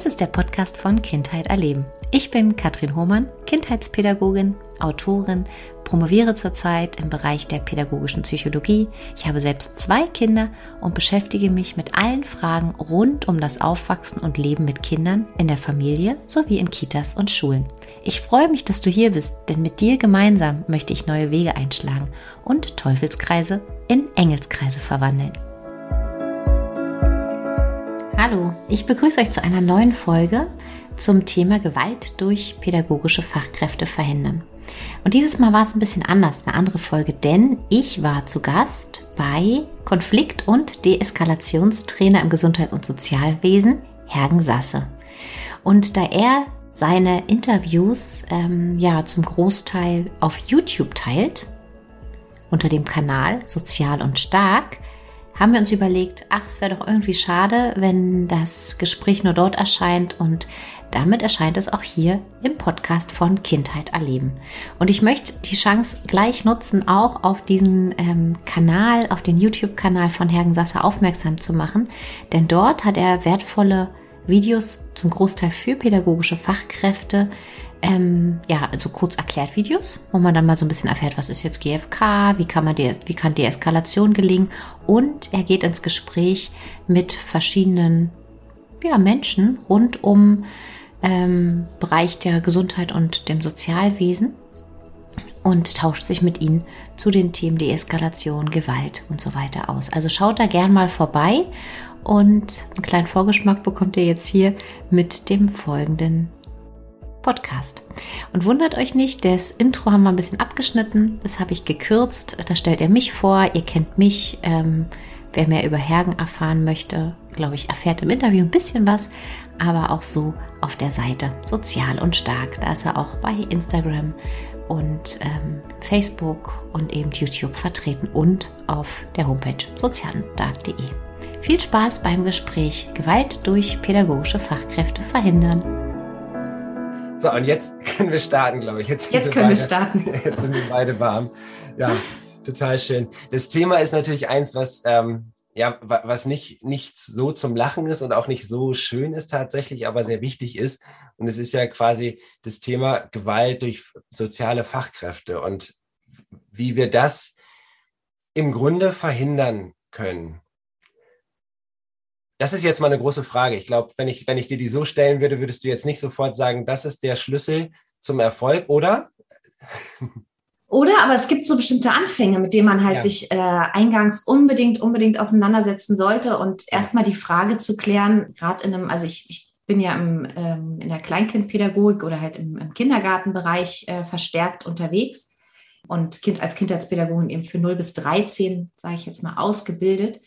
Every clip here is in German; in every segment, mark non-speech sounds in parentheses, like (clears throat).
Das ist der Podcast von Kindheit erleben. Ich bin Katrin Hohmann, Kindheitspädagogin, Autorin, promoviere zurzeit im Bereich der pädagogischen Psychologie. Ich habe selbst zwei Kinder und beschäftige mich mit allen Fragen rund um das Aufwachsen und Leben mit Kindern in der Familie sowie in Kitas und Schulen. Ich freue mich, dass du hier bist, denn mit dir gemeinsam möchte ich neue Wege einschlagen und Teufelskreise in Engelskreise verwandeln. Hallo, ich begrüße euch zu einer neuen Folge zum Thema Gewalt durch pädagogische Fachkräfte verhindern. Und dieses Mal war es ein bisschen anders, eine andere Folge, denn ich war zu Gast bei Konflikt- und Deeskalationstrainer im Gesundheits- und Sozialwesen, Hergen Sasse. Und da er seine Interviews ähm, ja zum Großteil auf YouTube teilt, unter dem Kanal Sozial und Stark, haben wir uns überlegt, ach, es wäre doch irgendwie schade, wenn das Gespräch nur dort erscheint und damit erscheint es auch hier im Podcast von Kindheit erleben. Und ich möchte die Chance gleich nutzen, auch auf diesen ähm, Kanal, auf den YouTube-Kanal von Hergen Sasser aufmerksam zu machen, denn dort hat er wertvolle Videos zum Großteil für pädagogische Fachkräfte ähm, ja, also kurz erklärt Videos, wo man dann mal so ein bisschen erfährt, was ist jetzt GFK, wie kann man de wie kann Deeskalation gelingen und er geht ins Gespräch mit verschiedenen ja, Menschen rund um ähm, Bereich der Gesundheit und dem Sozialwesen und tauscht sich mit ihnen zu den Themen Deeskalation, Gewalt und so weiter aus. Also schaut da gern mal vorbei und einen kleinen Vorgeschmack bekommt ihr jetzt hier mit dem folgenden Podcast. Und wundert euch nicht, das Intro haben wir ein bisschen abgeschnitten. Das habe ich gekürzt. Da stellt er mich vor. Ihr kennt mich. Ähm, wer mehr über Hergen erfahren möchte, glaube ich, erfährt im Interview ein bisschen was. Aber auch so auf der Seite Sozial und Stark. Da ist er auch bei Instagram und ähm, Facebook und eben YouTube vertreten und auf der Homepage sozialendark.de. Viel Spaß beim Gespräch Gewalt durch pädagogische Fachkräfte verhindern. So, und jetzt (laughs) können wir starten, glaube ich. Jetzt, jetzt können beide, wir starten. (laughs) Jetzt sind wir beide warm. Ja, total schön. Das Thema ist natürlich eins, was, ähm, ja, was nicht, nicht so zum Lachen ist und auch nicht so schön ist tatsächlich, aber sehr wichtig ist. Und es ist ja quasi das Thema Gewalt durch soziale Fachkräfte und wie wir das im Grunde verhindern können. Das ist jetzt mal eine große Frage. Ich glaube, wenn ich, wenn ich dir die so stellen würde, würdest du jetzt nicht sofort sagen, das ist der Schlüssel zum Erfolg, oder? (laughs) Oder, aber es gibt so bestimmte Anfänge, mit denen man halt ja. sich äh, eingangs unbedingt, unbedingt auseinandersetzen sollte und erstmal die Frage zu klären, gerade in einem, also ich, ich bin ja im, ähm, in der Kleinkindpädagogik oder halt im, im Kindergartenbereich äh, verstärkt unterwegs und kind, als Kindheitspädagogin eben für 0 bis 13, sage ich jetzt mal, ausgebildet.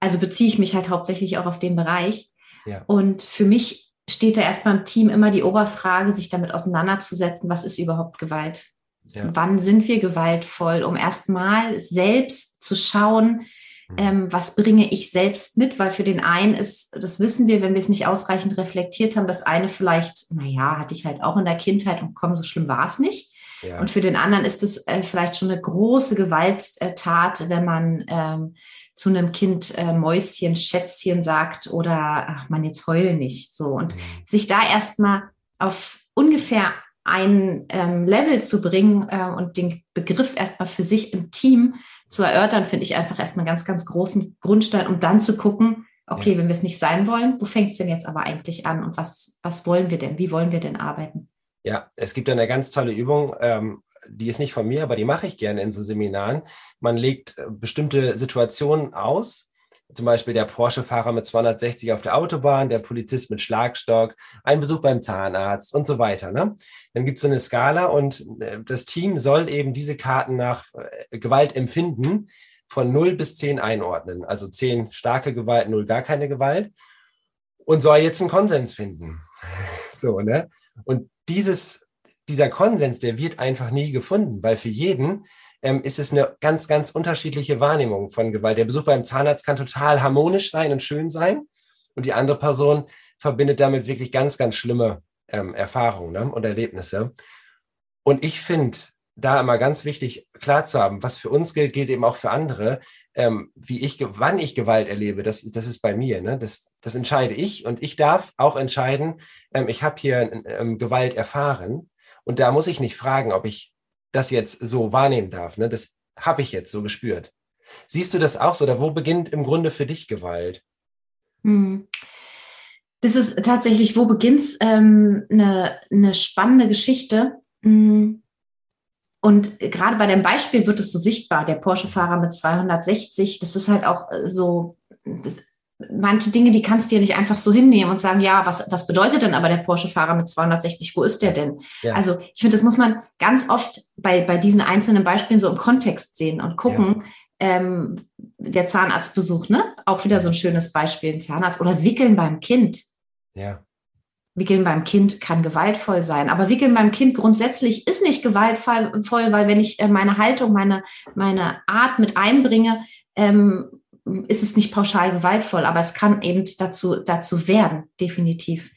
Also beziehe ich mich halt hauptsächlich auch auf den Bereich. Ja. Und für mich steht da erstmal im Team immer die Oberfrage, sich damit auseinanderzusetzen, was ist überhaupt Gewalt? Ja. Wann sind wir gewaltvoll, um erstmal selbst zu schauen, mhm. ähm, was bringe ich selbst mit? Weil für den einen ist, das wissen wir, wenn wir es nicht ausreichend reflektiert haben, das eine vielleicht, naja, hatte ich halt auch in der Kindheit und komm, so schlimm war es nicht. Ja. Und für den anderen ist es äh, vielleicht schon eine große Gewalttat, wenn man ähm, zu einem Kind äh, Mäuschen, Schätzchen sagt oder ach man, jetzt heul nicht. So. Und mhm. sich da erstmal auf ungefähr ein ähm, Level zu bringen äh, und den Begriff erstmal für sich im Team zu erörtern, finde ich einfach erstmal einen ganz, ganz großen Grundstein, um dann zu gucken, okay, ja. wenn wir es nicht sein wollen, wo fängt es denn jetzt aber eigentlich an und was, was wollen wir denn? Wie wollen wir denn arbeiten? Ja, es gibt eine ganz tolle Übung, ähm, die ist nicht von mir, aber die mache ich gerne in so Seminaren. Man legt äh, bestimmte Situationen aus, zum Beispiel der Porsche-Fahrer mit 260 auf der Autobahn, der Polizist mit Schlagstock, ein Besuch beim Zahnarzt und so weiter. Ne? Dann gibt es so eine Skala und äh, das Team soll eben diese Karten nach äh, Gewaltempfinden von 0 bis 10 einordnen. Also 10 starke Gewalt, 0 gar keine Gewalt und soll jetzt einen Konsens finden. (laughs) So, ne? Und dieses dieser Konsens, der wird einfach nie gefunden, weil für jeden ähm, ist es eine ganz, ganz unterschiedliche Wahrnehmung von Gewalt. Der Besuch beim Zahnarzt kann total harmonisch sein und schön sein und die andere Person verbindet damit wirklich ganz, ganz schlimme ähm, Erfahrungen ne, und Erlebnisse. Und ich finde, da immer ganz wichtig klar zu haben, was für uns gilt, gilt eben auch für andere. Ähm, wie ich, wann ich Gewalt erlebe, das, das ist bei mir. Ne? Das, das entscheide ich und ich darf auch entscheiden, ähm, ich habe hier ähm, Gewalt erfahren und da muss ich nicht fragen, ob ich das jetzt so wahrnehmen darf. Ne? Das habe ich jetzt so gespürt. Siehst du das auch so? Oder wo beginnt im Grunde für dich Gewalt? Hm. Das ist tatsächlich, wo beginnt es? Ähm, eine, eine spannende Geschichte. Hm. Und gerade bei dem Beispiel wird es so sichtbar, der Porsche-Fahrer mit 260, das ist halt auch äh, so, das, manche Dinge, die kannst du dir nicht einfach so hinnehmen und sagen, ja, was, was bedeutet denn aber der Porsche-Fahrer mit 260, wo ist der denn? Ja. Also ich finde, das muss man ganz oft bei, bei diesen einzelnen Beispielen so im Kontext sehen und gucken, ja. ähm, der Zahnarztbesuch, ne? Auch wieder so ein schönes Beispiel, ein Zahnarzt oder Wickeln beim Kind. Ja. Wickeln beim Kind kann gewaltvoll sein, aber Wickeln beim Kind grundsätzlich ist nicht gewaltvoll, weil wenn ich äh, meine Haltung, meine, meine Art mit einbringe, ähm, ist es nicht pauschal gewaltvoll, aber es kann eben dazu, dazu werden, definitiv.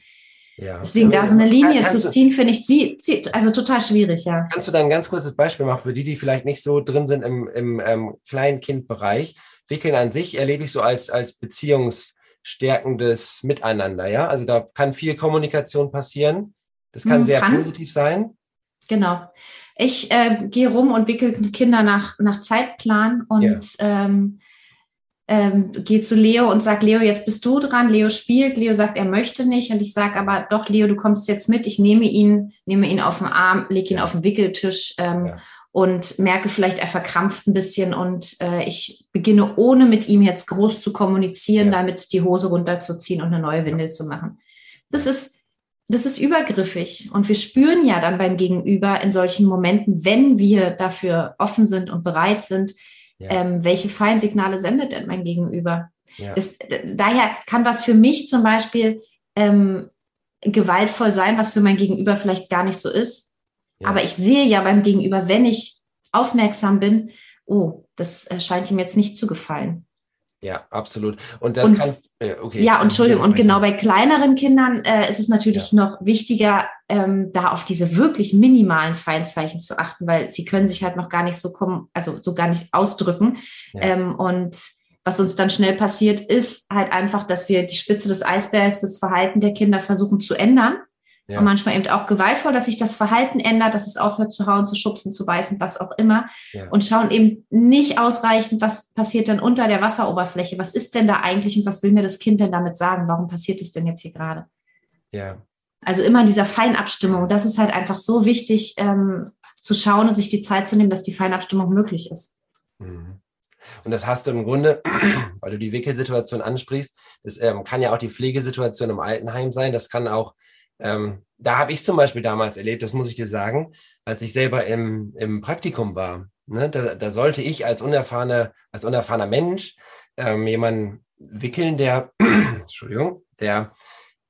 Ja. Deswegen da so eine Linie zu ziehen, finde ich, sie, sie, also total schwierig, ja. Kannst du da ein ganz kurzes Beispiel machen für die, die vielleicht nicht so drin sind im, im ähm, Kleinkindbereich? Wickeln an sich erlebe ich so als, als Beziehungs- stärkendes Miteinander, ja? Also da kann viel Kommunikation passieren. Das kann hm, sehr kann. positiv sein. Genau. Ich äh, gehe rum und wickel Kinder nach, nach Zeitplan und ja. ähm, ähm, gehe zu Leo und sage, Leo, jetzt bist du dran. Leo spielt. Leo sagt, er möchte nicht. Und ich sage aber, doch, Leo, du kommst jetzt mit. Ich nehme ihn, nehme ihn auf den Arm, lege ihn auf den Wickeltisch ähm, ja und merke vielleicht, er verkrampft ein bisschen und äh, ich beginne ohne mit ihm jetzt groß zu kommunizieren, ja. damit die Hose runterzuziehen und eine neue Windel zu machen. Das ist, das ist übergriffig und wir spüren ja dann beim Gegenüber in solchen Momenten, wenn wir dafür offen sind und bereit sind, ja. ähm, welche Feinsignale sendet denn mein Gegenüber? Ja. Das, daher kann was für mich zum Beispiel ähm, gewaltvoll sein, was für mein Gegenüber vielleicht gar nicht so ist aber ich sehe ja beim Gegenüber, wenn ich aufmerksam bin, oh, das äh, scheint ihm jetzt nicht zu gefallen. Ja, absolut. Und das und, kannst äh, okay. Ja, Entschuldigung. Und genau bei kleineren Kindern äh, ist es natürlich ja. noch wichtiger, ähm, da auf diese wirklich minimalen Feindzeichen zu achten, weil sie können sich halt noch gar nicht so kommen, also so gar nicht ausdrücken. Ja. Ähm, und was uns dann schnell passiert, ist halt einfach, dass wir die Spitze des Eisbergs, das Verhalten der Kinder versuchen zu ändern ja. Und manchmal eben auch gewaltvoll, dass sich das Verhalten ändert, dass es aufhört zu hauen, zu schubsen, zu beißen, was auch immer. Ja. Und schauen eben nicht ausreichend, was passiert denn unter der Wasseroberfläche? Was ist denn da eigentlich und was will mir das Kind denn damit sagen? Warum passiert es denn jetzt hier gerade? Ja. Also immer in dieser Feinabstimmung. Das ist halt einfach so wichtig, ähm, zu schauen und sich die Zeit zu nehmen, dass die Feinabstimmung möglich ist. Mhm. Und das hast du im Grunde, (clears throat) weil du die Wickelsituation ansprichst, das ähm, kann ja auch die Pflegesituation im Altenheim sein, das kann auch ähm, da habe ich zum Beispiel damals erlebt, das muss ich dir sagen, als ich selber im, im Praktikum war. Ne, da, da sollte ich als unerfahrener, als unerfahrener Mensch ähm, jemanden wickeln, der, (clears throat) Entschuldigung, der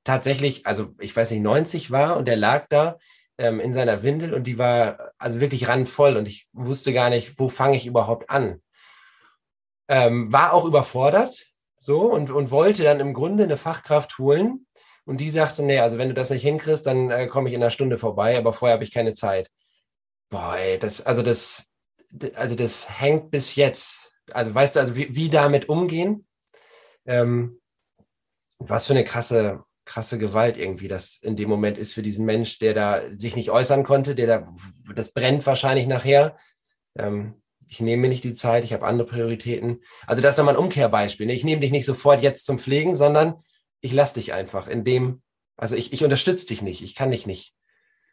tatsächlich, also ich weiß nicht, 90 war und der lag da ähm, in seiner Windel und die war also wirklich randvoll und ich wusste gar nicht, wo fange ich überhaupt an. Ähm, war auch überfordert so und, und wollte dann im Grunde eine Fachkraft holen, und die sagte, nee, also wenn du das nicht hinkriegst, dann äh, komme ich in einer Stunde vorbei, aber vorher habe ich keine Zeit. Boah, ey, das, also das, also das hängt bis jetzt. Also weißt du, also wie, wie damit umgehen? Ähm, was für eine krasse, krasse Gewalt irgendwie das in dem Moment ist für diesen Mensch, der da sich nicht äußern konnte, der da, das brennt wahrscheinlich nachher. Ähm, ich nehme mir nicht die Zeit, ich habe andere Prioritäten. Also das ist nochmal ein Umkehrbeispiel. Ne? Ich nehme dich nicht sofort jetzt zum Pflegen, sondern ich lasse dich einfach in dem, also ich, ich unterstütze dich nicht, ich kann dich nicht.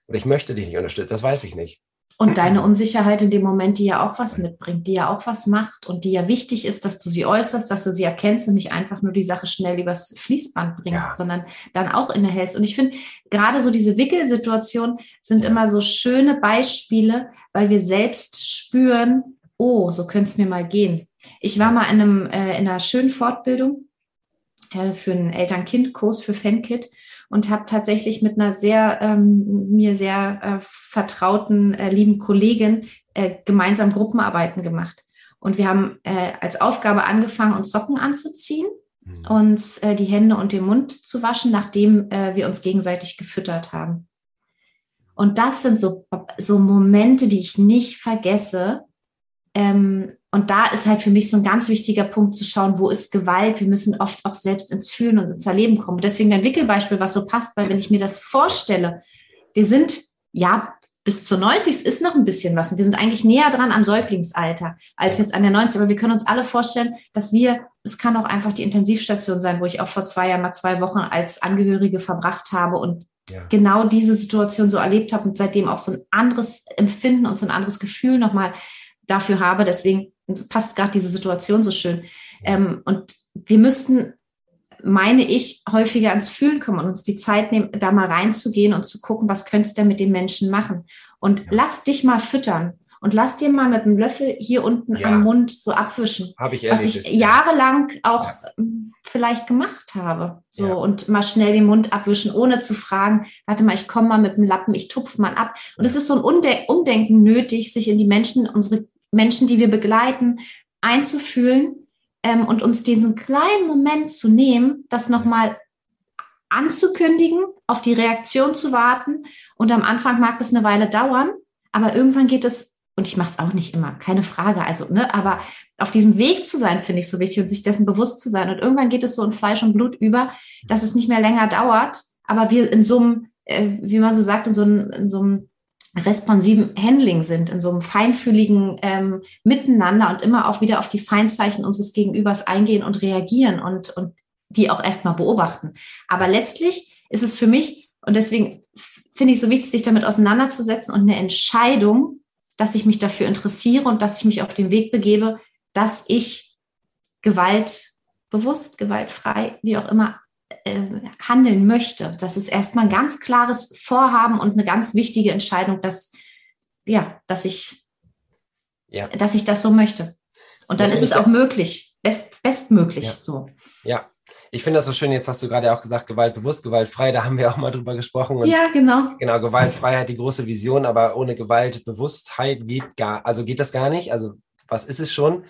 Oder ich möchte dich nicht unterstützen, das weiß ich nicht. Und deine Unsicherheit in dem Moment, die ja auch was mitbringt, die ja auch was macht und die ja wichtig ist, dass du sie äußerst, dass du sie erkennst und nicht einfach nur die Sache schnell übers Fließband bringst, ja. sondern dann auch innehältst. Und ich finde, gerade so diese Wickelsituationen sind ja. immer so schöne Beispiele, weil wir selbst spüren, oh, so könnte es mir mal gehen. Ich war mal in, einem, äh, in einer schönen Fortbildung äh, für einen Eltern-Kind-Kurs für FanKit und habe tatsächlich mit einer sehr ähm, mir sehr äh, vertrauten äh, lieben Kollegin äh, gemeinsam Gruppenarbeiten gemacht. Und wir haben äh, als Aufgabe angefangen, uns Socken anzuziehen, mhm. uns äh, die Hände und den Mund zu waschen, nachdem äh, wir uns gegenseitig gefüttert haben. Und das sind so, so Momente, die ich nicht vergesse. Ähm, und da ist halt für mich so ein ganz wichtiger Punkt zu schauen, wo ist Gewalt? Wir müssen oft auch selbst ins Fühlen und ins Erleben kommen. deswegen ein Wickelbeispiel, was so passt, weil wenn ich mir das vorstelle, wir sind ja bis zur 90 ist noch ein bisschen was. Und wir sind eigentlich näher dran am Säuglingsalter als jetzt an der 90. Aber wir können uns alle vorstellen, dass wir, es kann auch einfach die Intensivstation sein, wo ich auch vor zwei Jahren mal zwei Wochen als Angehörige verbracht habe und ja. genau diese Situation so erlebt habe und seitdem auch so ein anderes Empfinden und so ein anderes Gefühl nochmal dafür habe. Deswegen passt gerade diese Situation so schön. Ähm, und wir müssten meine ich, häufiger ans Fühlen kommen und uns die Zeit nehmen, da mal reinzugehen und zu gucken, was könntest du mit den Menschen machen. Und ja. lass dich mal füttern und lass dir mal mit einem Löffel hier unten ja. am Mund so abwischen. Habe ich Was ich jahrelang auch ja. Ähm, vielleicht gemacht habe. So ja. und mal schnell den Mund abwischen, ohne zu fragen, warte mal, ich komme mal mit dem Lappen, ich tupfe mal ab. Und es ist so ein Umde Umdenken nötig, sich in die Menschen, unsere Menschen, die wir begleiten, einzufühlen ähm, und uns diesen kleinen Moment zu nehmen, das nochmal anzukündigen, auf die Reaktion zu warten. Und am Anfang mag das eine Weile dauern, aber irgendwann geht es, und ich mache es auch nicht immer, keine Frage, also, ne, aber auf diesem Weg zu sein, finde ich so wichtig und sich dessen bewusst zu sein. Und irgendwann geht es so in Fleisch und Blut über, dass es nicht mehr länger dauert, aber wir in so einem, äh, wie man so sagt, in so einem, in so einem responsiven Handling sind, in so einem feinfühligen ähm, Miteinander und immer auch wieder auf die Feinzeichen unseres Gegenübers eingehen und reagieren und, und die auch erstmal beobachten. Aber letztlich ist es für mich, und deswegen finde ich so wichtig, sich damit auseinanderzusetzen und eine Entscheidung, dass ich mich dafür interessiere und dass ich mich auf den Weg begebe, dass ich Gewalt bewusst, gewaltfrei, wie auch immer handeln möchte. Das ist erstmal ein ganz klares Vorhaben und eine ganz wichtige Entscheidung, dass, ja, dass ich, ja. dass ich das so möchte. Und dann das ist es auch möglich, best, bestmöglich ja. so. Ja, ich finde das so schön, jetzt hast du gerade auch gesagt, gewaltbewusst, gewaltfrei, da haben wir auch mal drüber gesprochen. Und ja, genau. Genau, Gewaltfreiheit, die große Vision, aber ohne Gewaltbewusstheit geht gar, also geht das gar nicht. Also was ist es schon?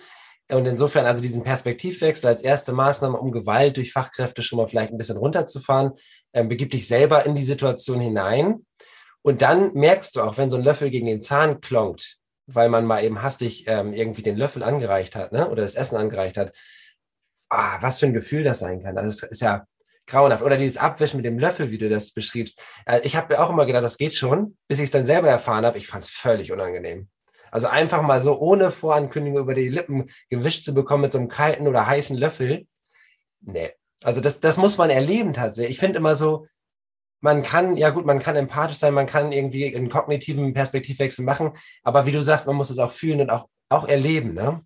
Und insofern also diesen Perspektivwechsel als erste Maßnahme, um Gewalt durch Fachkräfte schon mal vielleicht ein bisschen runterzufahren, ähm, begib dich selber in die Situation hinein. Und dann merkst du auch, wenn so ein Löffel gegen den Zahn klonkt, weil man mal eben hastig ähm, irgendwie den Löffel angereicht hat, ne? oder das Essen angereicht hat, ah, was für ein Gefühl das sein kann. Also es ist ja grauenhaft. Oder dieses Abwischen mit dem Löffel, wie du das beschriebst. Äh, ich habe mir auch immer gedacht, das geht schon, bis ich es dann selber erfahren habe. Ich fand es völlig unangenehm. Also einfach mal so ohne Vorankündigung über die Lippen gewischt zu bekommen mit so einem kalten oder heißen Löffel. Nee. Also das, das muss man erleben tatsächlich. Ich finde immer so, man kann, ja gut, man kann empathisch sein, man kann irgendwie einen kognitiven Perspektivwechsel machen, aber wie du sagst, man muss es auch fühlen und auch, auch erleben. Ne?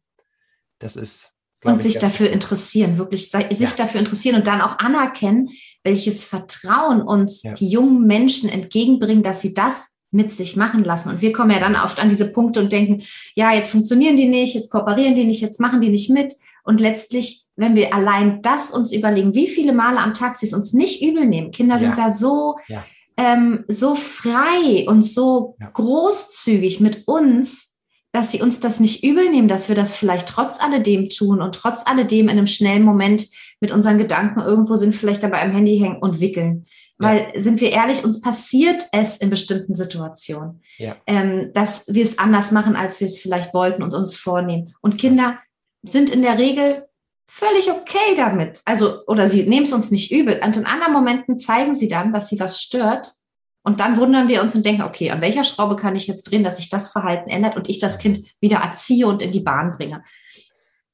Das ist. Und sich dafür interessieren, wirklich sich ja. dafür interessieren und dann auch anerkennen, welches Vertrauen uns ja. die jungen Menschen entgegenbringen, dass sie das mit sich machen lassen. Und wir kommen ja dann oft an diese Punkte und denken, ja, jetzt funktionieren die nicht, jetzt kooperieren die nicht, jetzt machen die nicht mit. Und letztlich, wenn wir allein das uns überlegen, wie viele Male am Tag sie es uns nicht übel nehmen. Kinder ja. sind da so, ja. ähm, so frei und so ja. großzügig mit uns, dass sie uns das nicht übel nehmen, dass wir das vielleicht trotz alledem tun und trotz alledem in einem schnellen Moment mit unseren Gedanken irgendwo sind, vielleicht dabei am Handy hängen und wickeln. Weil, ja. sind wir ehrlich, uns passiert es in bestimmten Situationen, ja. ähm, dass wir es anders machen, als wir es vielleicht wollten und uns vornehmen. Und Kinder sind in der Regel völlig okay damit. Also, oder sie nehmen es uns nicht übel. Und in anderen Momenten zeigen sie dann, dass sie was stört. Und dann wundern wir uns und denken, okay, an welcher Schraube kann ich jetzt drehen, dass sich das Verhalten ändert und ich das Kind wieder erziehe und in die Bahn bringe.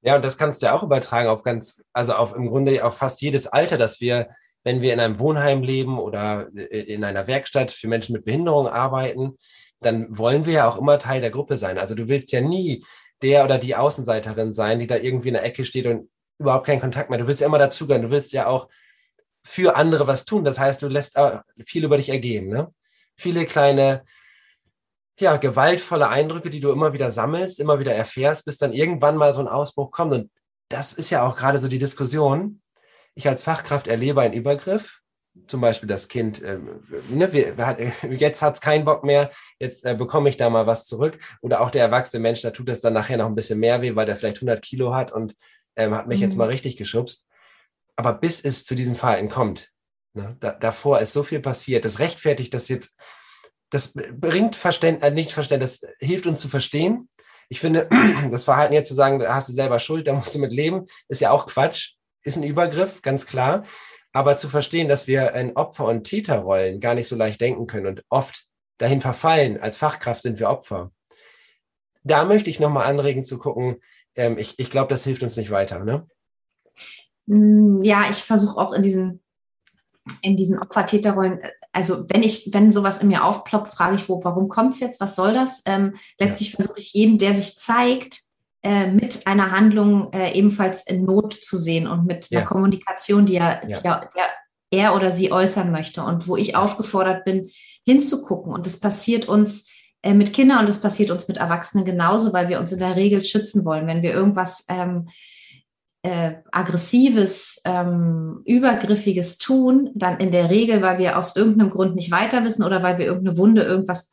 Ja, und das kannst du ja auch übertragen auf ganz, also auf im Grunde auf fast jedes Alter, dass wir wenn wir in einem Wohnheim leben oder in einer Werkstatt für Menschen mit Behinderung arbeiten, dann wollen wir ja auch immer Teil der Gruppe sein. Also du willst ja nie der oder die Außenseiterin sein, die da irgendwie in der Ecke steht und überhaupt keinen Kontakt mehr. Du willst ja immer dazugehören. Du willst ja auch für andere was tun. Das heißt, du lässt viel über dich ergehen. Ne? Viele kleine, ja, gewaltvolle Eindrücke, die du immer wieder sammelst, immer wieder erfährst, bis dann irgendwann mal so ein Ausbruch kommt. Und das ist ja auch gerade so die Diskussion ich als Fachkraft erlebe einen Übergriff, zum Beispiel das Kind, äh, ne, wir, wir hat, (laughs) jetzt hat es keinen Bock mehr, jetzt äh, bekomme ich da mal was zurück. Oder auch der erwachsene Mensch, da tut es dann nachher noch ein bisschen mehr weh, weil der vielleicht 100 Kilo hat und ähm, hat mich mhm. jetzt mal richtig geschubst. Aber bis es zu diesem Verhalten kommt, ne, da, davor ist so viel passiert, das rechtfertigt das jetzt das bringt Verständnis, äh, nicht Verständnis, hilft uns zu verstehen. Ich finde, (clears throat) das Verhalten jetzt zu sagen, da hast du selber Schuld, da musst du mit leben, ist ja auch Quatsch, ist ein Übergriff, ganz klar. Aber zu verstehen, dass wir in Opfer- und Täterrollen gar nicht so leicht denken können und oft dahin verfallen, als Fachkraft sind wir Opfer. Da möchte ich nochmal anregen zu gucken, ähm, ich, ich glaube, das hilft uns nicht weiter. Ne? Mm, ja, ich versuche auch in diesen, in diesen Opfer-Täterrollen, also wenn ich, wenn sowas in mir aufploppt, frage ich, wo, warum kommt es jetzt, was soll das? Ähm, letztlich ja. versuche ich jeden, der sich zeigt, äh, mit einer Handlung äh, ebenfalls in Not zu sehen und mit ja. einer Kommunikation, die er, ja. die er, der er oder sie äußern möchte und wo ich aufgefordert bin, hinzugucken. Und das passiert uns äh, mit Kindern und das passiert uns mit Erwachsenen genauso, weil wir uns in der Regel schützen wollen. Wenn wir irgendwas ähm, äh, aggressives, ähm, übergriffiges tun, dann in der Regel, weil wir aus irgendeinem Grund nicht weiter wissen oder weil wir irgendeine Wunde, irgendwas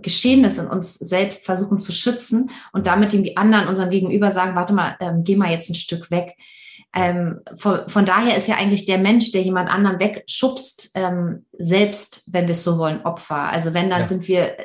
Geschehenes in uns selbst versuchen zu schützen und damit dem anderen, unserem Gegenüber sagen, warte mal, ähm, geh mal jetzt ein Stück weg. Ähm, von, von, daher ist ja eigentlich der Mensch, der jemand anderen wegschubst, ähm, selbst, wenn wir es so wollen, Opfer. Also wenn, dann ja. sind wir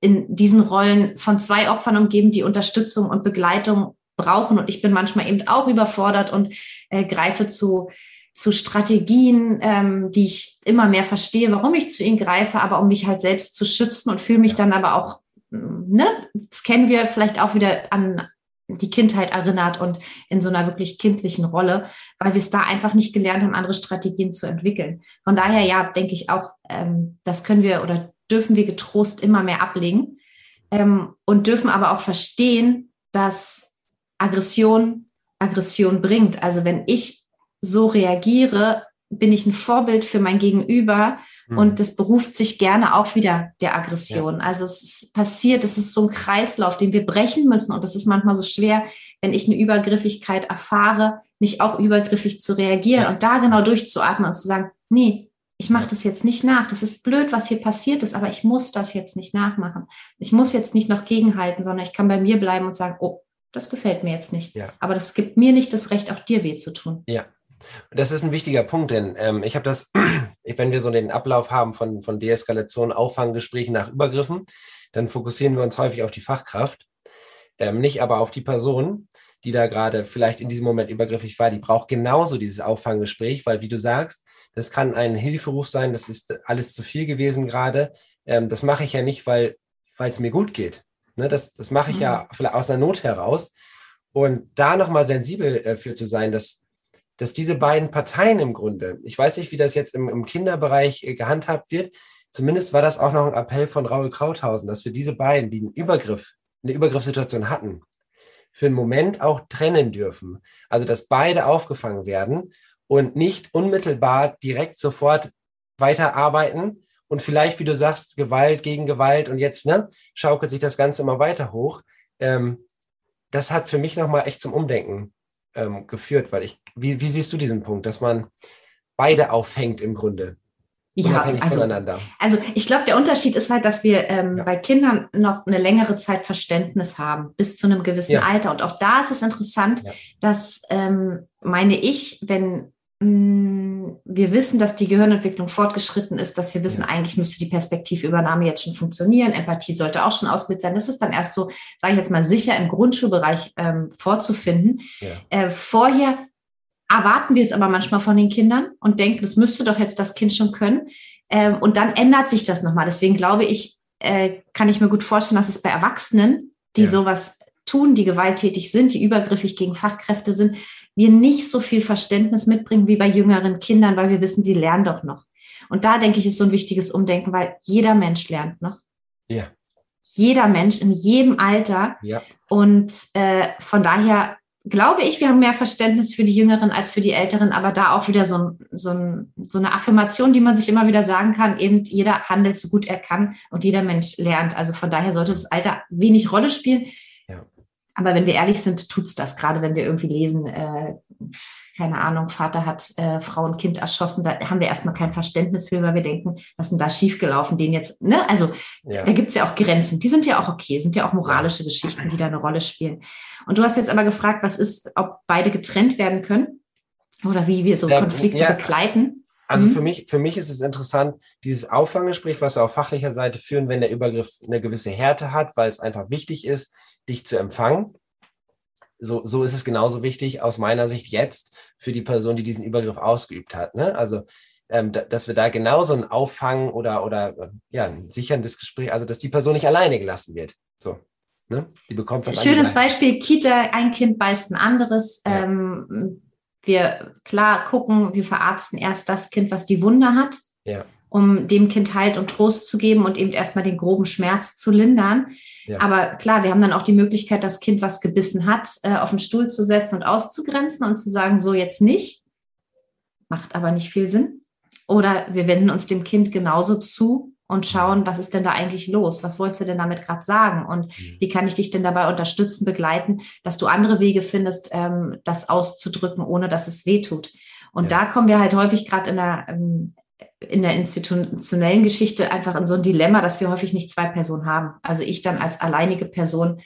in diesen Rollen von zwei Opfern umgeben, die Unterstützung und Begleitung brauchen. Und ich bin manchmal eben auch überfordert und äh, greife zu, zu Strategien, ähm, die ich immer mehr verstehe, warum ich zu ihnen greife, aber um mich halt selbst zu schützen und fühle mich dann aber auch, mm, ne, das kennen wir vielleicht auch wieder an die Kindheit erinnert und in so einer wirklich kindlichen Rolle, weil wir es da einfach nicht gelernt haben, andere Strategien zu entwickeln. Von daher, ja, denke ich auch, ähm, das können wir oder dürfen wir getrost immer mehr ablegen ähm, und dürfen aber auch verstehen, dass Aggression Aggression bringt. Also wenn ich so reagiere, bin ich ein Vorbild für mein Gegenüber mhm. und das beruft sich gerne auch wieder der Aggression. Ja. Also es passiert, es ist so ein Kreislauf, den wir brechen müssen und das ist manchmal so schwer, wenn ich eine Übergriffigkeit erfahre, nicht auch übergriffig zu reagieren ja. und da genau durchzuatmen und zu sagen, nee, ich mache das jetzt nicht nach. Das ist blöd, was hier passiert ist, aber ich muss das jetzt nicht nachmachen. Ich muss jetzt nicht noch gegenhalten, sondern ich kann bei mir bleiben und sagen, oh, das gefällt mir jetzt nicht. Ja. Aber das gibt mir nicht das Recht, auch dir weh zu tun. Ja. Das ist ein wichtiger Punkt, denn ähm, ich habe das, (clears throat) wenn wir so den Ablauf haben von, von Deeskalation, Auffanggesprächen nach Übergriffen, dann fokussieren wir uns häufig auf die Fachkraft, ähm, nicht aber auf die Person, die da gerade vielleicht in diesem Moment übergriffig war. Die braucht genauso dieses Auffanggespräch, weil, wie du sagst, das kann ein Hilferuf sein, das ist alles zu viel gewesen gerade. Ähm, das mache ich ja nicht, weil es mir gut geht, Ne, das, das mache ich mhm. ja vielleicht aus der Not heraus. Und da nochmal sensibel äh, für zu sein, dass, dass diese beiden Parteien im Grunde, ich weiß nicht, wie das jetzt im, im Kinderbereich äh, gehandhabt wird, zumindest war das auch noch ein Appell von Raul Krauthausen, dass wir diese beiden, die einen Übergriff, eine Übergriffssituation hatten, für einen Moment auch trennen dürfen. Also, dass beide aufgefangen werden und nicht unmittelbar direkt sofort weiterarbeiten, und vielleicht, wie du sagst, Gewalt gegen Gewalt und jetzt ne, schaukelt sich das Ganze immer weiter hoch. Ähm, das hat für mich nochmal echt zum Umdenken ähm, geführt, weil ich, wie, wie siehst du diesen Punkt, dass man beide auffängt im Grunde? Ja, also, also ich glaube, der Unterschied ist halt, dass wir ähm, ja. bei Kindern noch eine längere Zeit Verständnis haben, bis zu einem gewissen ja. Alter. Und auch da ist es interessant, ja. dass, ähm, meine ich, wenn Mm, wir wissen, dass die Gehirnentwicklung fortgeschritten ist, dass wir wissen, eigentlich müsste die Perspektivübernahme jetzt schon funktionieren, Empathie sollte auch schon ausgebildet sein. Das ist dann erst so, sage ich jetzt mal, sicher im Grundschulbereich ähm, vorzufinden. Ja. Äh, vorher erwarten wir es aber manchmal von den Kindern und denken, das müsste doch jetzt das Kind schon können. Ähm, und dann ändert sich das nochmal. Deswegen glaube ich, äh, kann ich mir gut vorstellen, dass es bei Erwachsenen, die ja. sowas tun, die gewalttätig sind, die übergriffig gegen Fachkräfte sind, wir nicht so viel Verständnis mitbringen wie bei jüngeren Kindern, weil wir wissen, sie lernen doch noch. Und da denke ich, ist so ein wichtiges Umdenken, weil jeder Mensch lernt noch. Ja. Jeder Mensch in jedem Alter. Ja. Und äh, von daher glaube ich, wir haben mehr Verständnis für die Jüngeren als für die Älteren, aber da auch wieder so, ein, so, ein, so eine Affirmation, die man sich immer wieder sagen kann, eben jeder handelt so gut er kann und jeder Mensch lernt. Also von daher sollte das Alter wenig Rolle spielen. Aber wenn wir ehrlich sind, tut's das. Gerade wenn wir irgendwie lesen, äh, keine Ahnung, Vater hat äh, Frau und Kind erschossen, da haben wir erstmal kein Verständnis für, weil wir denken, was ist denn da schiefgelaufen, den jetzt, ne? Also ja. da gibt's ja auch Grenzen, die sind ja auch okay, sind ja auch moralische Geschichten, die da eine Rolle spielen. Und du hast jetzt aber gefragt, was ist, ob beide getrennt werden können oder wie wir so ja, Konflikte ja. begleiten. Also mhm. für mich, für mich ist es interessant, dieses Auffanggespräch, was wir auf fachlicher Seite führen, wenn der Übergriff eine gewisse Härte hat, weil es einfach wichtig ist, dich zu empfangen. So, so ist es genauso wichtig aus meiner Sicht jetzt für die Person, die diesen Übergriff ausgeübt hat. Ne? Also, ähm, dass wir da genauso ein Auffangen oder, oder äh, ja, ein sicherndes Gespräch, also dass die Person nicht alleine gelassen wird. So. Ne? Die bekommt was Schönes Beispiel, Kita, ein Kind beißt ein anderes. Ja. Ähm, wir klar gucken, wir verarzten erst das Kind, was die Wunde hat, ja. um dem Kind Halt und Trost zu geben und eben erstmal den groben Schmerz zu lindern. Ja. Aber klar, wir haben dann auch die Möglichkeit, das Kind, was gebissen hat, äh, auf den Stuhl zu setzen und auszugrenzen und zu sagen, so jetzt nicht. Macht aber nicht viel Sinn. Oder wir wenden uns dem Kind genauso zu und schauen, was ist denn da eigentlich los? Was wolltest du denn damit gerade sagen? Und mhm. wie kann ich dich denn dabei unterstützen, begleiten, dass du andere Wege findest, ähm, das auszudrücken, ohne dass es weh tut? Und ja. da kommen wir halt häufig gerade in der, ähm, in der institutionellen Geschichte einfach in so ein Dilemma, dass wir häufig nicht zwei Personen haben. Also ich dann als alleinige Person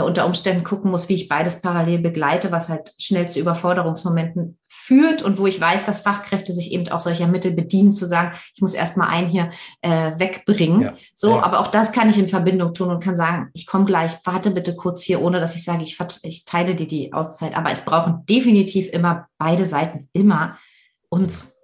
unter Umständen gucken muss, wie ich beides parallel begleite, was halt schnell zu Überforderungsmomenten führt und wo ich weiß, dass Fachkräfte sich eben auch solcher Mittel bedienen, zu sagen, ich muss erstmal einen hier äh, wegbringen. Ja. So, ja. aber auch das kann ich in Verbindung tun und kann sagen, ich komme gleich, warte bitte kurz hier, ohne dass ich sage, ich, ich teile dir die Auszeit. Aber es brauchen definitiv immer beide Seiten, immer uns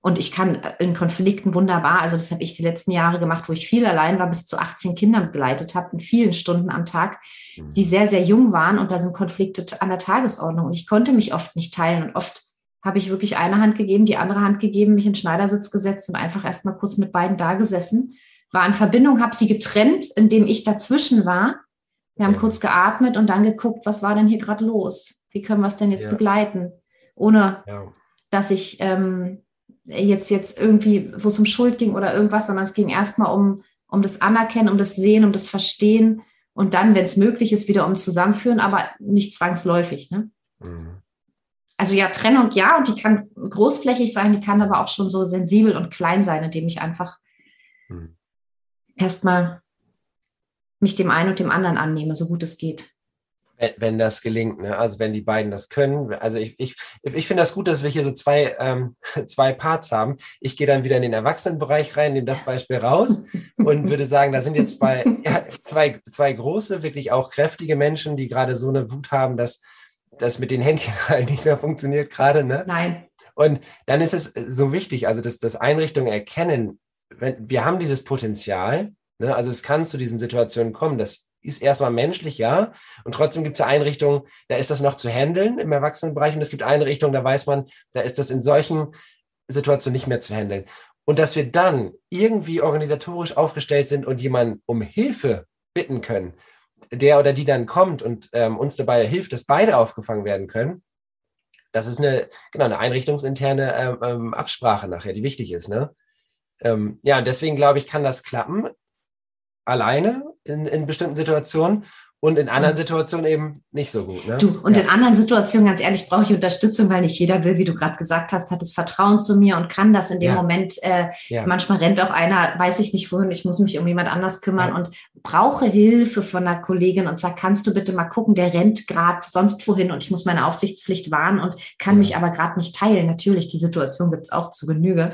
und ich kann äh, in Konflikten wunderbar, also das habe ich die letzten Jahre gemacht, wo ich viel allein war, bis zu 18 Kinder begleitet habe, in vielen Stunden am Tag, die mhm. sehr, sehr jung waren und da sind Konflikte an der Tagesordnung. Und ich konnte mich oft nicht teilen und oft habe ich wirklich eine Hand gegeben, die andere Hand gegeben, mich in Schneidersitz gesetzt und einfach erst mal kurz mit beiden da gesessen, war in Verbindung, habe sie getrennt, indem ich dazwischen war. Wir haben kurz geatmet und dann geguckt, was war denn hier gerade los? Wie können wir es denn jetzt ja. begleiten? Ohne ja. dass ich ähm, jetzt, jetzt irgendwie, wo es um Schuld ging oder irgendwas, sondern es ging erstmal um, um das Anerkennen, um das Sehen, um das Verstehen und dann, wenn es möglich ist, wieder um Zusammenführen, aber nicht zwangsläufig. Ne? Mhm. Also ja, Trennung ja, und die kann großflächig sein, die kann aber auch schon so sensibel und klein sein, indem ich einfach mhm. erstmal mich dem einen und dem anderen annehme, so gut es geht wenn, wenn das gelingt. Ne? Also wenn die beiden das können. Also ich, ich, ich finde das gut, dass wir hier so zwei, ähm, (laughs) zwei Parts haben. Ich gehe dann wieder in den Erwachsenenbereich rein, nehme das Beispiel raus (laughs) und würde sagen, da sind jetzt zwei, ja, zwei, zwei große, wirklich auch kräftige Menschen, die gerade so eine Wut haben, dass das mit den Händchen (laughs) halt nicht mehr funktioniert gerade. Ne? Nein. Und dann ist es so wichtig, also dass das Einrichtungen erkennen, wenn, wir haben dieses Potenzial, ne? also es kann zu diesen Situationen kommen, dass ist erstmal menschlich, ja. Und trotzdem gibt es Einrichtungen, da ist das noch zu handeln im Erwachsenenbereich. Und es gibt Einrichtungen, da weiß man, da ist das in solchen Situationen nicht mehr zu handeln. Und dass wir dann irgendwie organisatorisch aufgestellt sind und jemanden um Hilfe bitten können, der oder die dann kommt und ähm, uns dabei hilft, dass beide aufgefangen werden können, das ist eine, genau, eine einrichtungsinterne ähm, ähm Absprache nachher, die wichtig ist. Ne? Ähm, ja, deswegen glaube ich, kann das klappen alleine in, in bestimmten Situationen und in anderen Situationen eben nicht so gut. Ne? Du, und ja. in anderen Situationen, ganz ehrlich, brauche ich Unterstützung, weil nicht jeder will, wie du gerade gesagt hast, hat das Vertrauen zu mir und kann das in dem ja. Moment. Äh, ja. Manchmal rennt auch einer, weiß ich nicht wohin, ich muss mich um jemand anders kümmern und brauche Hilfe von einer Kollegin und sag, kannst du bitte mal gucken, der rennt gerade sonst wohin und ich muss meine Aufsichtspflicht wahren und kann mich aber gerade nicht teilen. Natürlich, die Situation gibt es auch zu Genüge.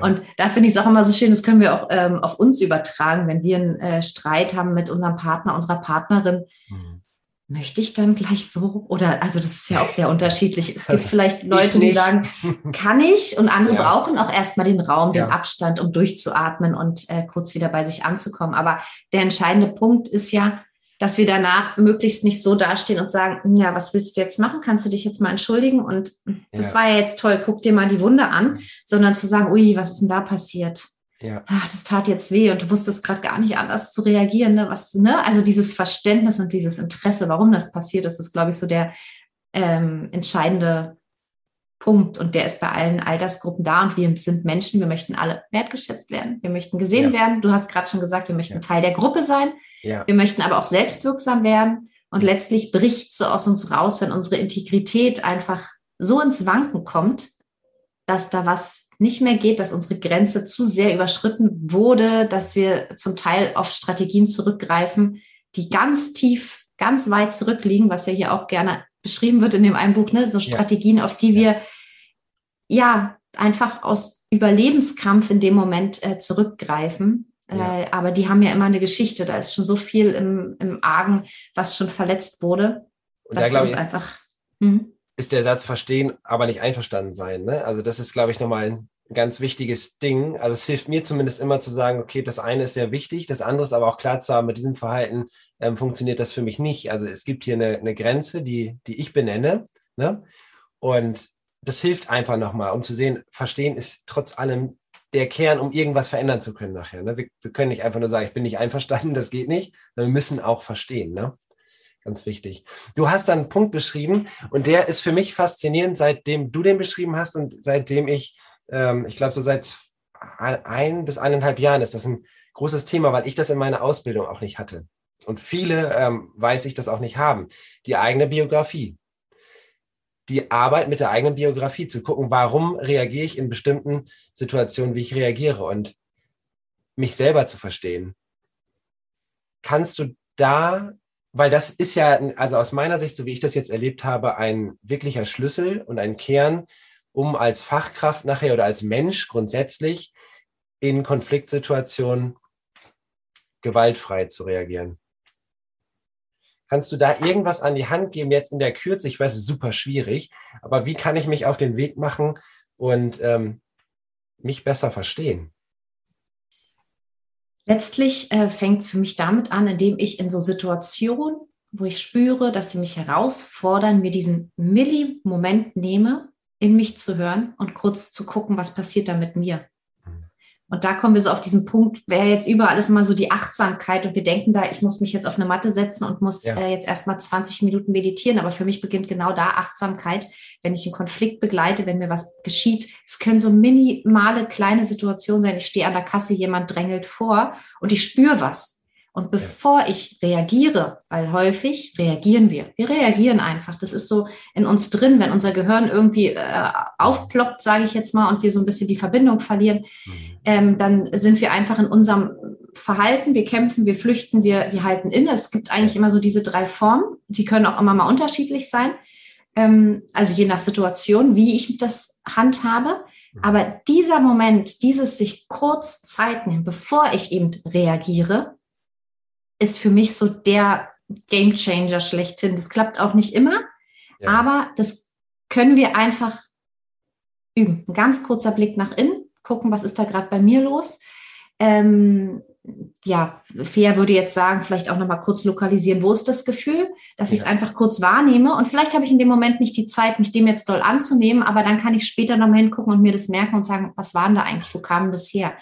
Und da finde ich es auch immer so schön, das können wir auch ähm, auf uns übertragen, wenn wir einen äh, Streit haben mit unserem Partner, unserer Partnerin Mhm. Möchte ich dann gleich so? Oder, also das ist ja auch sehr (laughs) unterschiedlich. Es gibt vielleicht Leute, die sagen, (laughs) kann ich? Und andere ja. brauchen auch erstmal den Raum, den ja. Abstand, um durchzuatmen und äh, kurz wieder bei sich anzukommen. Aber der entscheidende Punkt ist ja, dass wir danach möglichst nicht so dastehen und sagen, hm, ja, was willst du jetzt machen? Kannst du dich jetzt mal entschuldigen? Und das ja. war ja jetzt toll, guck dir mal die Wunde an, mhm. sondern zu sagen, ui, was ist denn da passiert? Ja. ach, das tat jetzt weh und du wusstest gerade gar nicht anders zu reagieren. Ne? Was, ne? Also dieses Verständnis und dieses Interesse, warum das passiert ist, ist, glaube ich, so der ähm, entscheidende Punkt. Und der ist bei allen Altersgruppen da. Und wir sind Menschen, wir möchten alle wertgeschätzt werden. Wir möchten gesehen ja. werden. Du hast gerade schon gesagt, wir möchten ja. Teil der Gruppe sein. Ja. Wir möchten aber auch selbstwirksam werden. Und letztlich bricht so aus uns raus, wenn unsere Integrität einfach so ins Wanken kommt, dass da was nicht mehr geht, dass unsere Grenze zu sehr überschritten wurde, dass wir zum Teil auf Strategien zurückgreifen, die ganz tief, ganz weit zurückliegen, was ja hier auch gerne beschrieben wird in dem einen Buch, ne? so Strategien, auf die wir ja einfach aus Überlebenskampf in dem Moment äh, zurückgreifen. Ja. Äh, aber die haben ja immer eine Geschichte. Da ist schon so viel im, im Argen, was schon verletzt wurde. Und da glaube ich einfach. Hm? Ist der Satz verstehen, aber nicht einverstanden sein. Ne? Also das ist, glaube ich, nochmal ein ganz wichtiges Ding. Also es hilft mir zumindest immer zu sagen, okay, das eine ist sehr wichtig, das andere ist aber auch klar zu haben, mit diesem Verhalten ähm, funktioniert das für mich nicht. Also es gibt hier eine, eine Grenze, die, die ich benenne. Ne? Und das hilft einfach nochmal, um zu sehen, verstehen ist trotz allem der Kern, um irgendwas verändern zu können nachher. Ne? Wir, wir, können nicht einfach nur sagen, ich bin nicht einverstanden, (laughs) das geht nicht. Wir müssen auch verstehen. Ne? Ganz wichtig. Du hast dann einen Punkt beschrieben und der ist für mich faszinierend, seitdem du den beschrieben hast und seitdem ich ähm, ich glaube, so seit ein bis eineinhalb Jahren ist das ein großes Thema, weil ich das in meiner Ausbildung auch nicht hatte. Und viele, ähm, weiß ich, das auch nicht haben. Die eigene Biografie. Die Arbeit mit der eigenen Biografie, zu gucken, warum reagiere ich in bestimmten Situationen, wie ich reagiere und mich selber zu verstehen. Kannst du da, weil das ist ja, also aus meiner Sicht, so wie ich das jetzt erlebt habe, ein wirklicher Schlüssel und ein Kern, um als Fachkraft nachher oder als Mensch grundsätzlich in Konfliktsituationen gewaltfrei zu reagieren. Kannst du da irgendwas an die Hand geben, jetzt in der Kürze? Ich weiß, es ist super schwierig, aber wie kann ich mich auf den Weg machen und ähm, mich besser verstehen? Letztlich äh, fängt es für mich damit an, indem ich in so Situationen, wo ich spüre, dass sie mich herausfordern, mir diesen Milli-Moment nehme in mich zu hören und kurz zu gucken, was passiert da mit mir. Mhm. Und da kommen wir so auf diesen Punkt, wäre jetzt überall ist immer so die Achtsamkeit und wir denken da, ich muss mich jetzt auf eine Matte setzen und muss ja. äh, jetzt erstmal 20 Minuten meditieren. Aber für mich beginnt genau da Achtsamkeit, wenn ich einen Konflikt begleite, wenn mir was geschieht. Es können so minimale kleine Situationen sein. Ich stehe an der Kasse, jemand drängelt vor und ich spüre was. Und bevor ja. ich reagiere, weil häufig reagieren wir, wir reagieren einfach. Das ist so in uns drin, wenn unser Gehirn irgendwie äh, aufploppt, sage ich jetzt mal, und wir so ein bisschen die Verbindung verlieren, mhm. ähm, dann sind wir einfach in unserem Verhalten, wir kämpfen, wir flüchten, wir, wir halten inne. Es gibt eigentlich immer so diese drei Formen, die können auch immer mal unterschiedlich sein. Ähm, also je nach Situation, wie ich das handhabe. Mhm. Aber dieser Moment, dieses sich kurz Zeit nehmen, bevor ich eben reagiere, ist für mich so der Game Changer schlechthin. Das klappt auch nicht immer, ja. aber das können wir einfach üben. Ein ganz kurzer Blick nach innen, gucken, was ist da gerade bei mir los. Ähm, ja, Fair würde jetzt sagen, vielleicht auch nochmal kurz lokalisieren, wo ist das Gefühl, dass ja. ich es einfach kurz wahrnehme. Und vielleicht habe ich in dem Moment nicht die Zeit, mich dem jetzt doll anzunehmen, aber dann kann ich später nochmal hingucken und mir das merken und sagen, was war denn da eigentlich, wo kam das her?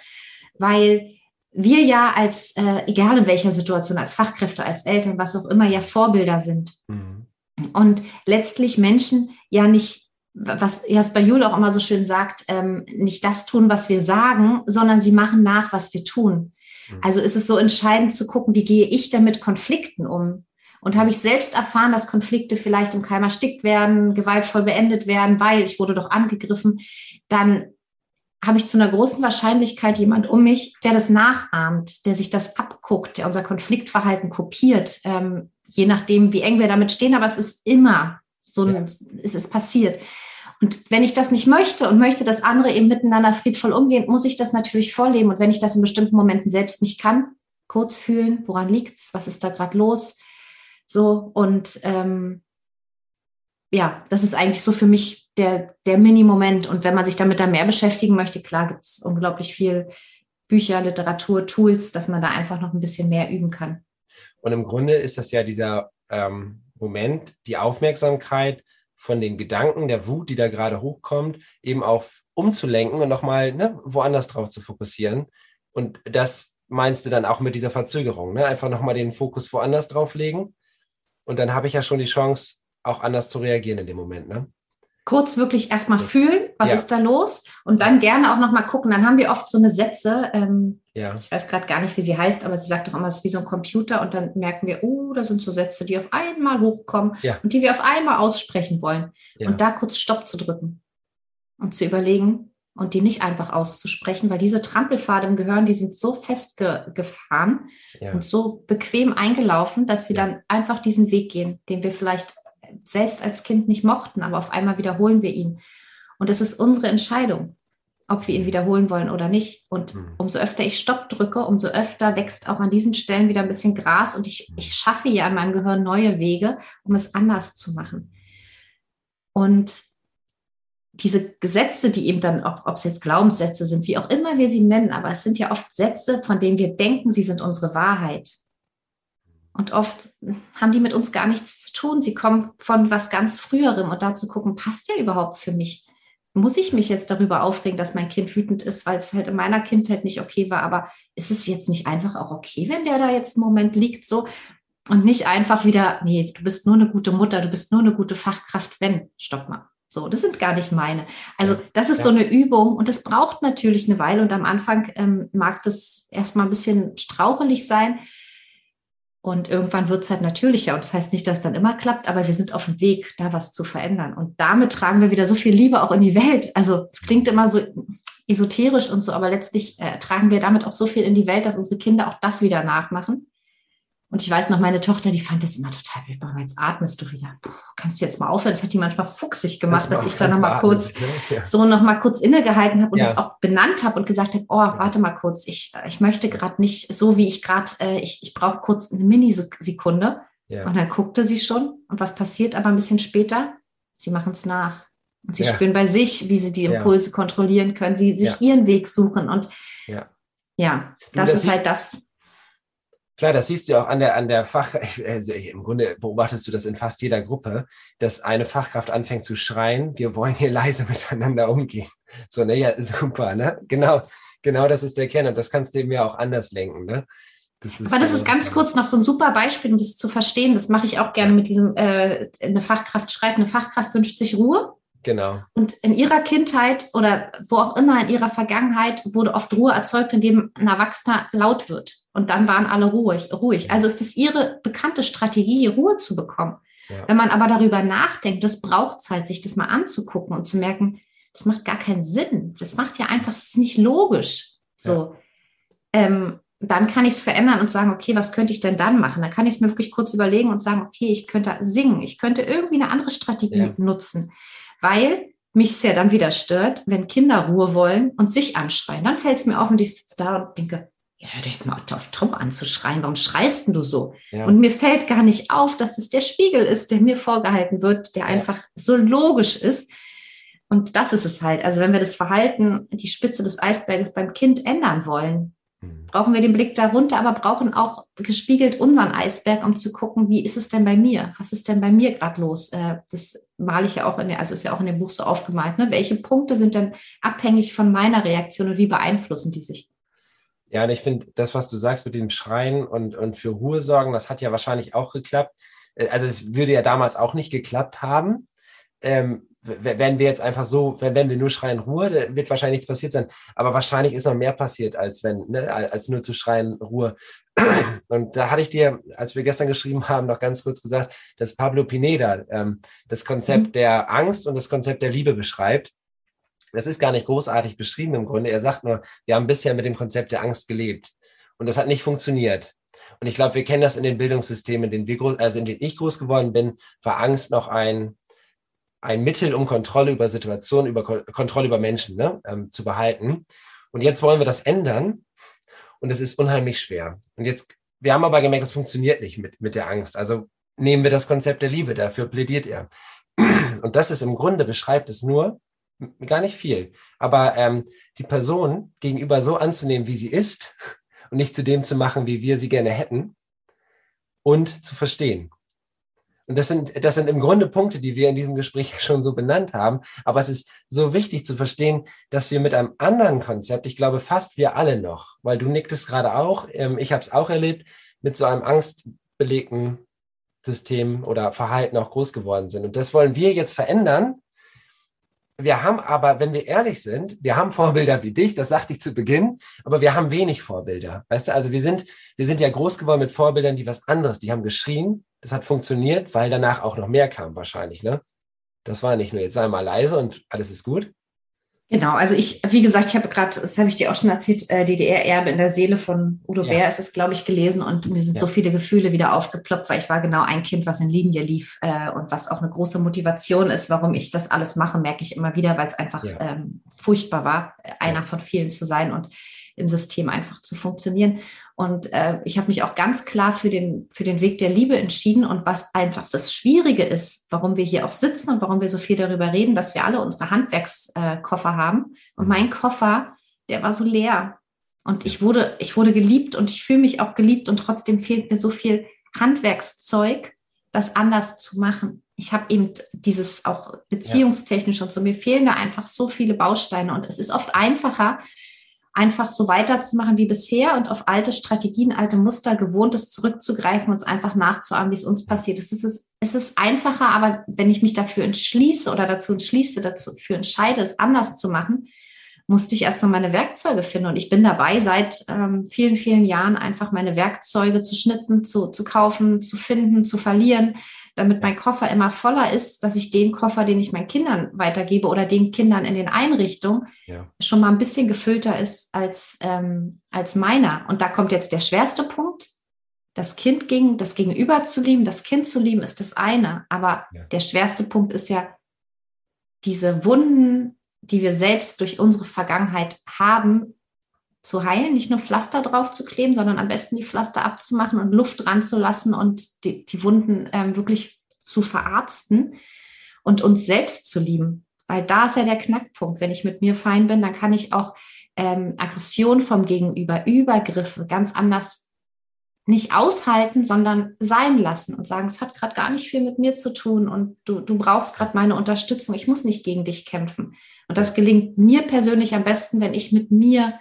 Weil wir ja als, äh, egal in welcher Situation, als Fachkräfte, als Eltern, was auch immer, ja Vorbilder sind. Mhm. Und letztlich Menschen ja nicht, was Jasper Jule auch immer so schön sagt, ähm, nicht das tun, was wir sagen, sondern sie machen nach, was wir tun. Mhm. Also ist es so entscheidend zu gucken, wie gehe ich denn mit Konflikten um? Und habe ich selbst erfahren, dass Konflikte vielleicht im Keim erstickt werden, gewaltvoll beendet werden, weil ich wurde doch angegriffen, dann habe ich zu einer großen Wahrscheinlichkeit jemand um mich, der das nachahmt, der sich das abguckt, der unser Konfliktverhalten kopiert, ähm, je nachdem, wie eng wir damit stehen. Aber es ist immer so, ein, ja. es ist passiert. Und wenn ich das nicht möchte und möchte, dass andere eben miteinander friedvoll umgehen, muss ich das natürlich vorleben. Und wenn ich das in bestimmten Momenten selbst nicht kann, kurz fühlen, woran liegt's, was ist da gerade los, so und ähm, ja, das ist eigentlich so für mich der, der Mini-Moment. Und wenn man sich damit da mehr beschäftigen möchte, klar gibt es unglaublich viel Bücher, Literatur, Tools, dass man da einfach noch ein bisschen mehr üben kann. Und im Grunde ist das ja dieser ähm, Moment, die Aufmerksamkeit von den Gedanken, der Wut, die da gerade hochkommt, eben auch umzulenken und nochmal ne, woanders drauf zu fokussieren. Und das meinst du dann auch mit dieser Verzögerung, ne? einfach nochmal den Fokus woanders drauf legen. Und dann habe ich ja schon die Chance, auch anders zu reagieren in dem Moment. Ne? Kurz wirklich erstmal fühlen, was ja. ist da los und dann gerne auch nochmal gucken. Dann haben wir oft so eine Sätze, ähm, ja. ich weiß gerade gar nicht, wie sie heißt, aber sie sagt doch immer, es ist wie so ein Computer und dann merken wir, oh, da sind so Sätze, die auf einmal hochkommen ja. und die wir auf einmal aussprechen wollen. Und da kurz Stopp zu drücken und zu überlegen und die nicht einfach auszusprechen, weil diese Trampelpfade im Gehirn, die sind so festgefahren und so bequem eingelaufen, dass wir dann einfach diesen Weg gehen, den wir vielleicht selbst als Kind nicht mochten, aber auf einmal wiederholen wir ihn. Und es ist unsere Entscheidung. ob wir ihn wiederholen wollen oder nicht. Und mhm. umso öfter ich Stopp drücke, umso öfter wächst auch an diesen Stellen wieder ein bisschen Gras und ich, mhm. ich schaffe ja in meinem Gehirn neue Wege, um es anders zu machen. Und diese Gesetze, die eben dann, ob es jetzt Glaubenssätze sind, wie auch immer wir sie nennen, aber es sind ja oft Sätze, von denen wir denken, sie sind unsere Wahrheit. Und oft haben die mit uns gar nichts zu tun. Sie kommen von was ganz Früherem und da zu gucken, passt der überhaupt für mich? Muss ich mich jetzt darüber aufregen, dass mein Kind wütend ist, weil es halt in meiner Kindheit nicht okay war? Aber ist es jetzt nicht einfach auch okay, wenn der da jetzt einen Moment liegt so und nicht einfach wieder, nee, du bist nur eine gute Mutter, du bist nur eine gute Fachkraft, wenn, stopp mal. So, das sind gar nicht meine. Also das ist ja. so eine Übung und das braucht natürlich eine Weile und am Anfang ähm, mag das erstmal ein bisschen strauchelig sein. Und irgendwann wird es halt natürlicher. Und das heißt nicht, dass dann immer klappt, aber wir sind auf dem Weg, da was zu verändern. Und damit tragen wir wieder so viel Liebe auch in die Welt. Also es klingt immer so esoterisch und so, aber letztlich äh, tragen wir damit auch so viel in die Welt, dass unsere Kinder auch das wieder nachmachen. Und ich weiß noch, meine Tochter, die fand das immer total wild. Aber jetzt atmest du wieder. Puh, kannst du jetzt mal aufhören? Das hat die manchmal fuchsig gemacht, dass ich da noch mal kurz ja. so noch mal kurz innegehalten habe und ja. das auch benannt habe und gesagt habe, oh, warte mal kurz, ich, ich möchte gerade nicht so, wie ich gerade, äh, ich, ich brauche kurz eine Minisekunde. Ja. Und dann guckte sie schon. Und was passiert aber ein bisschen später? Sie machen es nach. Und sie spüren bei sich, wie sie die Impulse kontrollieren können, sie sich ihren Weg suchen. Und ja, ja das, das ist halt das Klar, das siehst du auch an der, an der Fachkraft. (laughs) Also Im Grunde beobachtest du das in fast jeder Gruppe, dass eine Fachkraft anfängt zu schreien, wir wollen hier (laughs) leise miteinander umgehen. So, ne, ja, (laughs) super, ne? Genau, genau das ist der Kern. Und das kannst du eben ja auch anders lenken, ne? Das Aber das ist ganz kurz noch so ein super Beispiel, um das zu verstehen. Das mache ich auch gerne mit diesem, äh, eine Fachkraft schreibt, eine Fachkraft wünscht sich Ruhe. Genau. Und in ihrer Kindheit oder wo auch immer in ihrer Vergangenheit wurde oft Ruhe erzeugt, indem ein Erwachsener laut wird. Und dann waren alle ruhig. ruhig. Also ist es ihre bekannte Strategie, Ruhe zu bekommen. Ja. Wenn man aber darüber nachdenkt, das braucht Zeit, sich das mal anzugucken und zu merken, das macht gar keinen Sinn. Das macht ja einfach, das ist nicht logisch. So. Ja. Ähm, dann kann ich es verändern und sagen, okay, was könnte ich denn dann machen? Dann kann ich es mir wirklich kurz überlegen und sagen, okay, ich könnte singen, ich könnte irgendwie eine andere Strategie ja. nutzen weil mich es ja dann wieder stört, wenn Kinder Ruhe wollen und sich anschreien. Dann fällt es mir auf und ich sitze da und denke, ja, hör jetzt mal auf Tom anzuschreien. Warum schreist denn du so? Ja. Und mir fällt gar nicht auf, dass es der Spiegel ist, der mir vorgehalten wird, der ja. einfach so logisch ist. Und das ist es halt. Also wenn wir das Verhalten, die Spitze des Eisberges beim Kind ändern wollen, Mhm. brauchen wir den Blick darunter, aber brauchen auch gespiegelt unseren Eisberg, um zu gucken, wie ist es denn bei mir? Was ist denn bei mir gerade los? Äh, das male ich ja auch in der, also ist ja auch in dem Buch so aufgemalt. Ne? Welche Punkte sind denn abhängig von meiner Reaktion und wie beeinflussen die sich? Ja, und ich finde, das, was du sagst mit dem Schreien und, und für Ruhe sorgen, das hat ja wahrscheinlich auch geklappt. Äh, also es würde ja damals auch nicht geklappt haben. Ähm, wenn wir jetzt einfach so, wenn, wenn wir nur schreien Ruhe, wird wahrscheinlich nichts passiert sein. Aber wahrscheinlich ist noch mehr passiert, als wenn, ne, als nur zu schreien Ruhe. (clears throat) Und da hatte ich dir, als wir gestern geschrieben haben, noch ganz kurz gesagt, dass Pablo Pineda ähm, das Konzept mhm. der Angst und das Konzept der Liebe beschreibt. Das ist gar nicht großartig beschrieben im Grunde. Er sagt nur, wir haben bisher mit dem Konzept der Angst gelebt. Und das hat nicht funktioniert. Und ich glaube, wir kennen das in den Bildungssystemen, in denen, wir, also in denen ich groß geworden bin, war Angst noch ein, ein Mittel, um Kontrolle über Situationen, über Kontrolle über Menschen ne, ähm, zu behalten. Und jetzt wollen wir das ändern und es ist unheimlich schwer. Und jetzt, wir haben aber gemerkt, das funktioniert nicht mit, mit der Angst. Also nehmen wir das Konzept der Liebe, dafür plädiert er. Und das ist im Grunde, beschreibt es nur, gar nicht viel, aber ähm, die Person gegenüber so anzunehmen, wie sie ist und nicht zu dem zu machen, wie wir sie gerne hätten und zu verstehen. Und das sind, das sind im Grunde Punkte, die wir in diesem Gespräch (laughs) schon so benannt haben. Aber es ist so wichtig zu verstehen, dass wir mit einem anderen Konzept, ich glaube fast wir alle noch, weil du nicktest gerade auch, ähm, ich habe es auch erlebt, mit so einem angstbelegten System oder Verhalten auch groß geworden sind. Und das wollen wir jetzt verändern. Wir haben aber, wenn wir ehrlich sind, wir haben Vorbilder wie dich, das sagte ich zu Beginn, aber wir haben wenig Vorbilder. Weißt du, also wir sind, wir sind ja groß geworden mit Vorbildern, die was anderes, die haben geschrien, das hat funktioniert, weil danach auch noch mehr kam wahrscheinlich, ne? Das war nicht nur jetzt sei mal leise und alles ist gut. Genau, also ich, wie gesagt, ich habe gerade, das habe ich dir auch schon erzählt, äh, DDR-Erbe in der Seele von Udo ja. Bär ist es, glaube ich, gelesen und mir sind ja. so viele Gefühle wieder aufgeploppt, weil ich war genau ein Kind, was in Linie lief äh, und was auch eine große Motivation ist, warum ich das alles mache, merke ich immer wieder, weil es einfach ja. ähm, furchtbar war, einer von vielen zu sein und im System einfach zu funktionieren. Und äh, ich habe mich auch ganz klar für den, für den Weg der Liebe entschieden. Und was einfach das Schwierige ist, warum wir hier auch sitzen und warum wir so viel darüber reden, dass wir alle unsere Handwerkskoffer äh, haben. Und mein Koffer, der war so leer. Und ich wurde, ich wurde geliebt und ich fühle mich auch geliebt und trotzdem fehlt mir so viel Handwerkszeug, das anders zu machen. Ich habe eben dieses auch beziehungstechnisch und so, mir fehlen da einfach so viele Bausteine und es ist oft einfacher, einfach so weiterzumachen wie bisher und auf alte Strategien, alte Muster, Gewohntes zurückzugreifen und es einfach nachzuahmen, wie es uns passiert. Es ist, es ist einfacher, aber wenn ich mich dafür entschließe oder dazu entschließe, dafür entscheide, es anders zu machen, musste ich erstmal meine Werkzeuge finden. Und ich bin dabei, seit ähm, vielen, vielen Jahren einfach meine Werkzeuge zu schnitzen, zu, zu kaufen, zu finden, zu verlieren, damit mein Koffer immer voller ist, dass ich den Koffer, den ich meinen Kindern weitergebe oder den Kindern in den Einrichtungen, ja. schon mal ein bisschen gefüllter ist als, ähm, als meiner. Und da kommt jetzt der schwerste Punkt. Das Kind gegen, das Gegenüber zu lieben, das Kind zu lieben, ist das eine. Aber ja. der schwerste Punkt ist ja, diese Wunden, die wir selbst durch unsere Vergangenheit haben, zu heilen, nicht nur Pflaster drauf zu kleben, sondern am besten die Pflaster abzumachen und Luft dran zu lassen und die, die Wunden ähm, wirklich zu verarzten und uns selbst zu lieben. Weil da ist ja der Knackpunkt. Wenn ich mit mir fein bin, dann kann ich auch ähm, Aggression vom Gegenüber, Übergriffe ganz anders nicht aushalten, sondern sein lassen und sagen, es hat gerade gar nicht viel mit mir zu tun und du, du brauchst gerade meine Unterstützung. Ich muss nicht gegen dich kämpfen. Und das gelingt mir persönlich am besten, wenn ich mit mir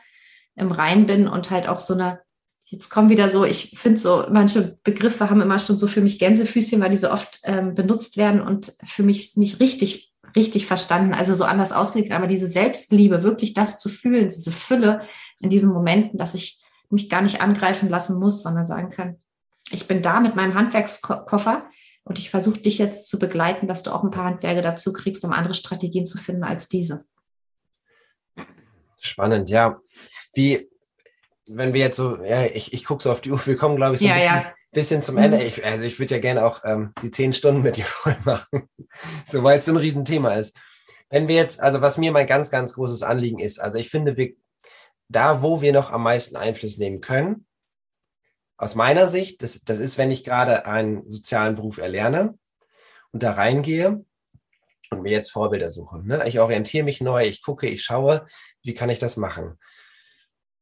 im Rein bin und halt auch so eine, jetzt kommen wieder so, ich finde so, manche Begriffe haben immer schon so für mich Gänsefüßchen, weil die so oft ähm, benutzt werden und für mich nicht richtig, richtig verstanden, also so anders ausgelegt, aber diese Selbstliebe, wirklich das zu fühlen, diese Fülle in diesen Momenten, dass ich mich gar nicht angreifen lassen muss, sondern sagen kann, ich bin da mit meinem Handwerkskoffer und ich versuche dich jetzt zu begleiten, dass du auch ein paar Handwerke dazu kriegst, um andere Strategien zu finden als diese. Spannend, ja wie, wenn wir jetzt so, ja, ich, ich gucke so auf die Uhr, wir kommen, glaube ich, so ja, ein bisschen, ja. bisschen zum Ende. Ich, also ich würde ja gerne auch ähm, die zehn Stunden mit dir (laughs) voll machen, so weil es so ein Riesenthema ist. Wenn wir jetzt, also was mir mein ganz, ganz großes Anliegen ist, also ich finde, wir, da, wo wir noch am meisten Einfluss nehmen können, aus meiner Sicht, das, das ist, wenn ich gerade einen sozialen Beruf erlerne und da reingehe und mir jetzt Vorbilder suche. Ne? Ich orientiere mich neu, ich gucke, ich schaue, wie kann ich das machen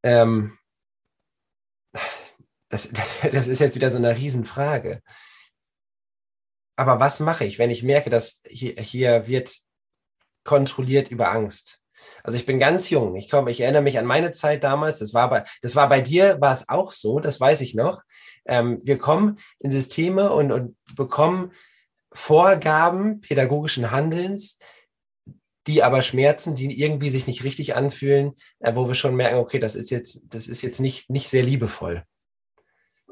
ähm, das, das, das ist jetzt wieder so eine Riesenfrage. Aber was mache ich, wenn ich merke, dass hier, hier wird kontrolliert über Angst? Also ich bin ganz jung. Ich komme, ich erinnere mich an meine Zeit damals. Das war bei, das war bei dir, war es auch so. Das weiß ich noch. Ähm, wir kommen in Systeme und, und bekommen Vorgaben pädagogischen Handelns, die aber schmerzen, die irgendwie sich nicht richtig anfühlen, äh, wo wir schon merken, okay, das ist jetzt, das ist jetzt nicht, nicht sehr liebevoll.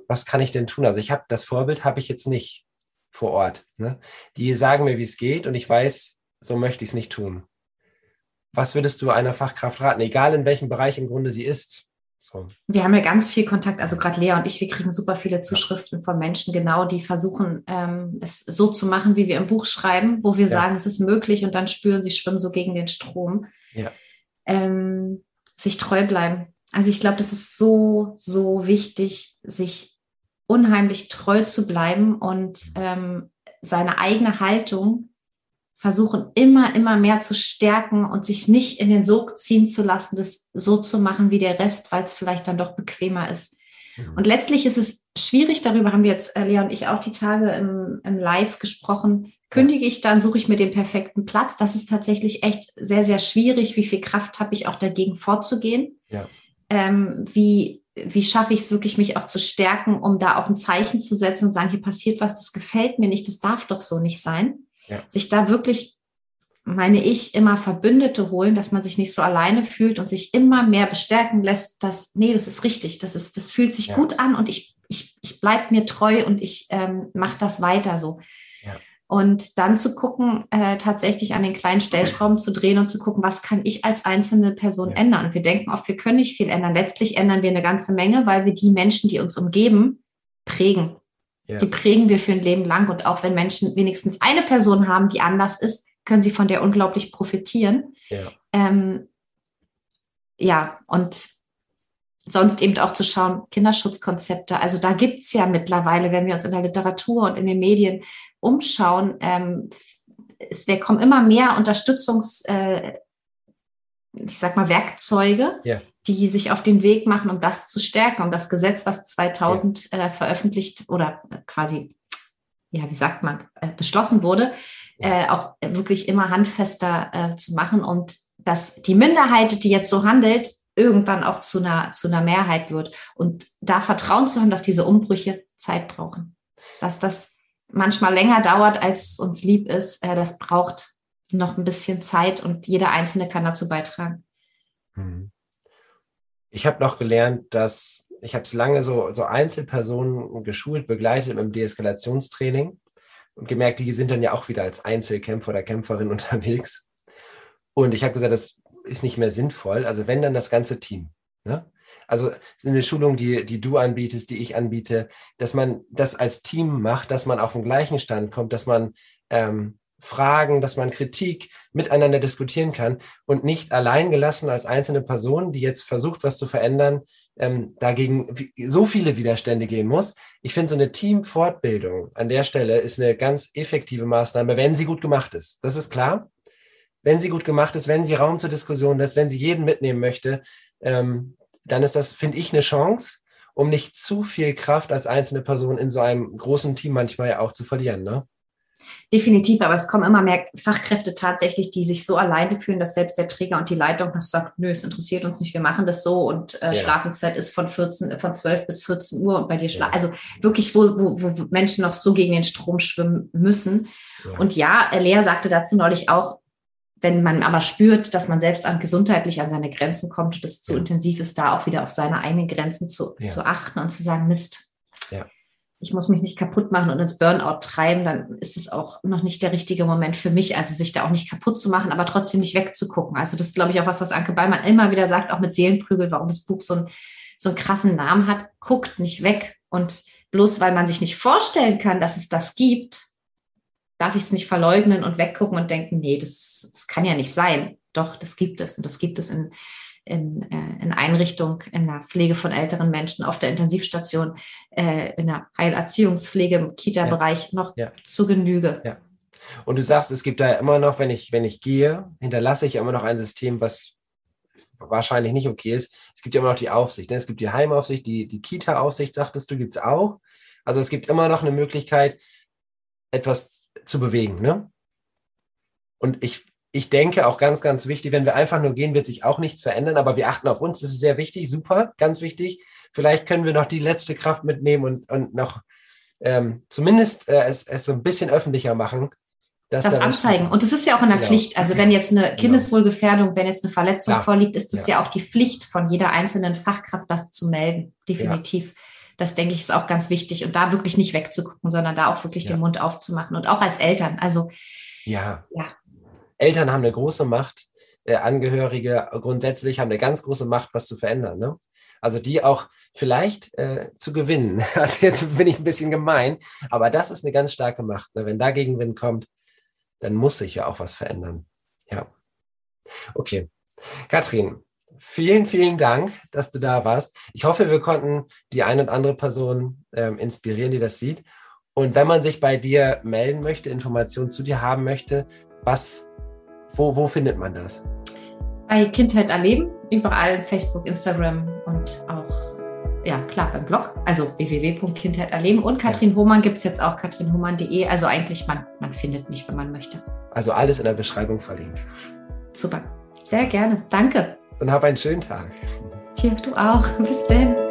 Was kann ich denn tun? Also ich habe das Vorbild habe ich jetzt nicht vor Ort. Ne? Die sagen mir, wie es geht und ich weiß, so möchte ich es nicht tun. Was würdest du einer Fachkraft raten, egal in welchem Bereich im Grunde sie ist? So. Wir haben ja ganz viel Kontakt, also gerade Lea und ich, wir kriegen super viele Zuschriften von Menschen, genau, die versuchen, ähm, es so zu machen, wie wir im Buch schreiben, wo wir ja. sagen, es ist möglich und dann spüren sie schwimmen so gegen den Strom. Ja. Ähm, sich treu bleiben. Also ich glaube, das ist so, so wichtig, sich unheimlich treu zu bleiben und ähm, seine eigene Haltung versuchen immer, immer mehr zu stärken und sich nicht in den Sog ziehen zu lassen, das so zu machen wie der Rest, weil es vielleicht dann doch bequemer ist. Mhm. Und letztlich ist es schwierig, darüber haben wir jetzt, äh, Lea und ich, auch die Tage im, im Live gesprochen. Kündige ich dann, suche ich mir den perfekten Platz. Das ist tatsächlich echt sehr, sehr schwierig. Wie viel Kraft habe ich auch dagegen vorzugehen? Ja. Ähm, wie, wie schaffe ich es wirklich, mich auch zu stärken, um da auch ein Zeichen zu setzen und sagen, hier passiert was, das gefällt mir nicht, das darf doch so nicht sein ja. sich da wirklich, meine ich, immer Verbündete holen, dass man sich nicht so alleine fühlt und sich immer mehr bestärken lässt, dass, nee, das ist richtig, das, ist, das fühlt sich ja. gut an und ich, ich, ich bleibe mir treu und ich ähm, mache das weiter so. Ja. Und dann zu gucken, äh, tatsächlich an den kleinen Stellschrauben zu drehen und zu gucken, was kann ich als einzelne Person ja. ändern. Und wir denken oft, wir können nicht viel ändern. Letztlich ändern wir eine ganze Menge, weil wir die Menschen, die uns umgeben, prägen. Ja. Die prägen wir für ein Leben lang. Und auch wenn Menschen wenigstens eine Person haben, die anders ist, können sie von der unglaublich profitieren. Ja, ähm, ja und sonst eben auch zu schauen, Kinderschutzkonzepte. Also da gibt es ja mittlerweile, wenn wir uns in der Literatur und in den Medien umschauen, ähm, es wir kommen immer mehr Unterstützungs, äh, ich sag mal, Werkzeuge, ja. Die sich auf den Weg machen, um das zu stärken, um das Gesetz, was 2000 ja. äh, veröffentlicht oder quasi, ja, wie sagt man, äh, beschlossen wurde, äh, auch wirklich immer handfester äh, zu machen und dass die Minderheit, die jetzt so handelt, irgendwann auch zu einer, zu einer Mehrheit wird. Und da Vertrauen zu haben, dass diese Umbrüche Zeit brauchen. Dass das manchmal länger dauert, als uns lieb ist, äh, das braucht noch ein bisschen Zeit und jeder Einzelne kann dazu beitragen. Hm. Ich habe noch gelernt, dass ich habe es lange so, so Einzelpersonen geschult, begleitet im Deeskalationstraining und gemerkt, die sind dann ja auch wieder als Einzelkämpfer oder Kämpferin (laughs) unterwegs. Und ich habe gesagt, das ist nicht mehr sinnvoll. Also wenn dann das ganze Team. Ne? Also eine Schulung, die, die du anbietest, die ich anbiete, dass man das als Team macht, dass man auf den gleichen Stand kommt, dass man ähm, Fragen, dass man Kritik miteinander diskutieren kann und nicht allein gelassen als einzelne Person, die jetzt versucht, was zu verändern, ähm, dagegen so viele Widerstände gehen muss. Ich finde, so eine Teamfortbildung an der Stelle ist eine ganz effektive Maßnahme, wenn sie gut gemacht ist. Das ist klar wenn sie gut gemacht ist, wenn sie Raum zur Diskussion lässt, wenn sie jeden mitnehmen möchte, ähm, dann ist das, finde ich, eine Chance, um nicht zu viel Kraft als einzelne Person in so einem großen Team manchmal ja auch zu verlieren. Ne? Definitiv, aber es kommen immer mehr Fachkräfte tatsächlich, die sich so alleine fühlen, dass selbst der Träger und die Leitung noch sagt, nö, es interessiert uns nicht, wir machen das so und äh, ja. Schlafenszeit ist von 14, von 12 bis 14 Uhr und bei dir ja. also wirklich, wo, wo, wo Menschen noch so gegen den Strom schwimmen müssen. Ja. Und ja, Lea sagte dazu neulich auch, wenn man aber spürt, dass man selbst an gesundheitlich an seine Grenzen kommt und es zu intensiv ist, da auch wieder auf seine eigenen Grenzen zu, zu achten und zu sagen, Mist. Ich muss mich nicht kaputt machen und ins Burnout treiben, dann ist es auch noch nicht der richtige Moment für mich, also sich da auch nicht kaputt zu machen, aber trotzdem nicht wegzugucken. Also das ist, glaube ich, auch was, was Anke Ballmann immer wieder sagt, auch mit Seelenprügel, warum das Buch so, ein, so einen krassen Namen hat, guckt nicht weg und bloß weil man sich nicht vorstellen kann, dass es das gibt, darf ich es nicht verleugnen und weggucken und denken, nee, das, das kann ja nicht sein. Doch, das gibt es. Und das gibt es in, in, äh, in Einrichtung, in der Pflege von älteren Menschen, auf der Intensivstation, äh, in der Heilerziehungspflege, im Kita-Bereich ja. noch ja. zu Genüge. Ja. Und du sagst, es gibt da immer noch, wenn ich, wenn ich gehe, hinterlasse ich immer noch ein System, was wahrscheinlich nicht okay ist. Es gibt ja immer noch die Aufsicht. Ne? Es gibt die Heimaufsicht, die, die Kita-Aufsicht, sagtest du, gibt es auch. Also es gibt immer noch eine Möglichkeit, etwas zu bewegen. Ne? Und ich, ich denke auch ganz, ganz wichtig, wenn wir einfach nur gehen, wird sich auch nichts verändern, aber wir achten auf uns, das ist sehr wichtig, super, ganz wichtig. Vielleicht können wir noch die letzte Kraft mitnehmen und, und noch ähm, zumindest äh, es, es so ein bisschen öffentlicher machen. das da anzeigen. Und es ist ja auch in der genau. Pflicht. Also wenn jetzt eine genau. Kindeswohlgefährdung, wenn jetzt eine Verletzung ja. vorliegt, ist es ja. ja. auch die Pflicht von jeder einzelnen Fachkraft, das zu melden. Definitiv. Ja das denke ich ist auch ganz wichtig und da wirklich nicht wegzugucken, sondern da auch wirklich den Mund aufzumachen und auch als Eltern. Also ja, ja. Eltern haben eine große Macht, äh, Angehörige grundsätzlich haben eine ganz große Macht, was zu verändern. Ne? Also die auch vielleicht äh, zu gewinnen. (laughs) Also jetzt bin ich ein bisschen gemein, aber das ist eine ganz starke Macht. Ne? Wenn da Gegenwind kommt, dann muss sich ja auch was verändern. Ja. Okay. Katrin, vielen, vielen Dank, dass du da warst. Ich hoffe, wir konnten die eine und andere Person ähm, inspirieren, die das sieht. Und wenn man sich bei dir melden möchte, Informationen zu dir haben möchte, was, wo, wo findet man das? Bei Kindheit erleben, überall Facebook, Instagram und auch, ja klar, beim Blog, also www.kindheit erleben. Und Katrin. Hohmann gibt es jetzt auch, katrinhohmann.de. Also eigentlich, man, man findet mich, wenn man möchte. Also alles in der Beschreibung verlinkt. Super, sehr gerne. Danke. Und hab einen schönen Tag. Dir, du auch. Bis denn.